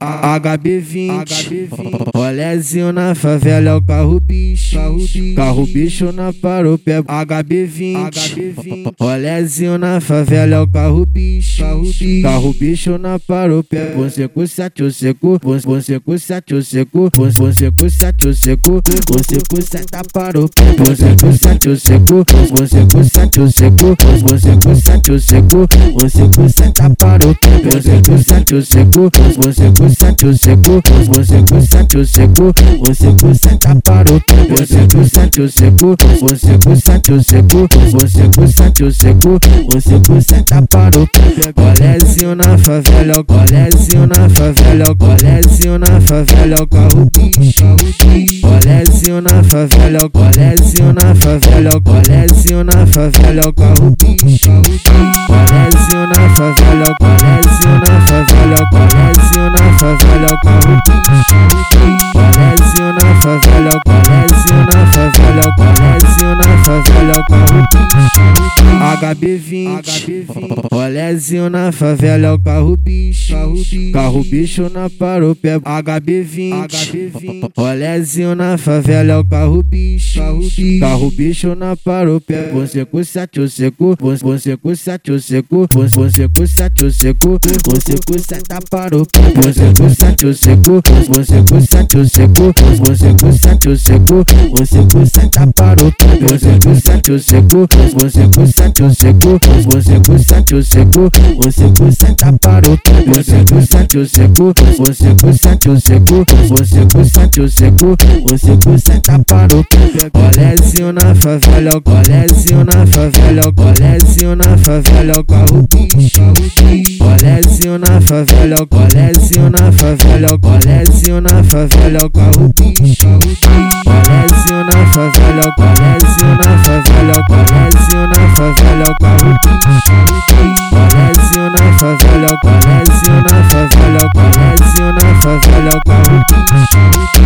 HB20, Rolezinho na favela é o carro bicho, carro bicho. Na paróquia. HB20, Rolezinho na favela é o carro bicho, carro bicho. Na paróquia. Você com sete seco, você com sete seco, você com sete seco, você com sete paróquia. Você com sete seco, você com sete seco, você com sete seco, você com sete paróquia. Você com sete seco, você com sete o seco, você com sete o seco, você com sete a paróquia. Você com sete o seco, você com sete o seco, você com sete o seco, você com sete a paróquia. Colezinho na favela, colezinho na favela, colezinho na favela, o carro bicho. Colezinho na favela, colezinho na favela, colezinho na favela, o carro bicho. Colezinho na favela, colezinho na favela, favela, o carro bicho. Colezinho na favela, colezinho na favela, colezinho na favela, o carro bicho. HB20, Rolezinho na favela é o carro bicho, carro bicho na paróquia. HB20, Rolezinho na favela é o carro bicho, carro bicho na paróquia. Você com sete o seco, você com sete o seco, você com sete o seco, você com sete a paróquia. Você com sete o seco, você com sete o seco, você com sete o seco, você com sete a paróquia. Você com sete o seco, você com sete o seco, você com sete o seco, paróquia. Você com sete o seco, você com sete o seco, você com sete o seco, você sete a paróquia. Colezinho na favela, colezinho na favela, colezinho na favela, carro bicho. Colezinho na favela, colezinho na favela, colezinho na favela, o bicho. Colezinho na favela, colezinho na favela, colezinho na favela, o carro bicho. Colezinho na favela, colezinho na favela, colezinho na favela, o carro bicho.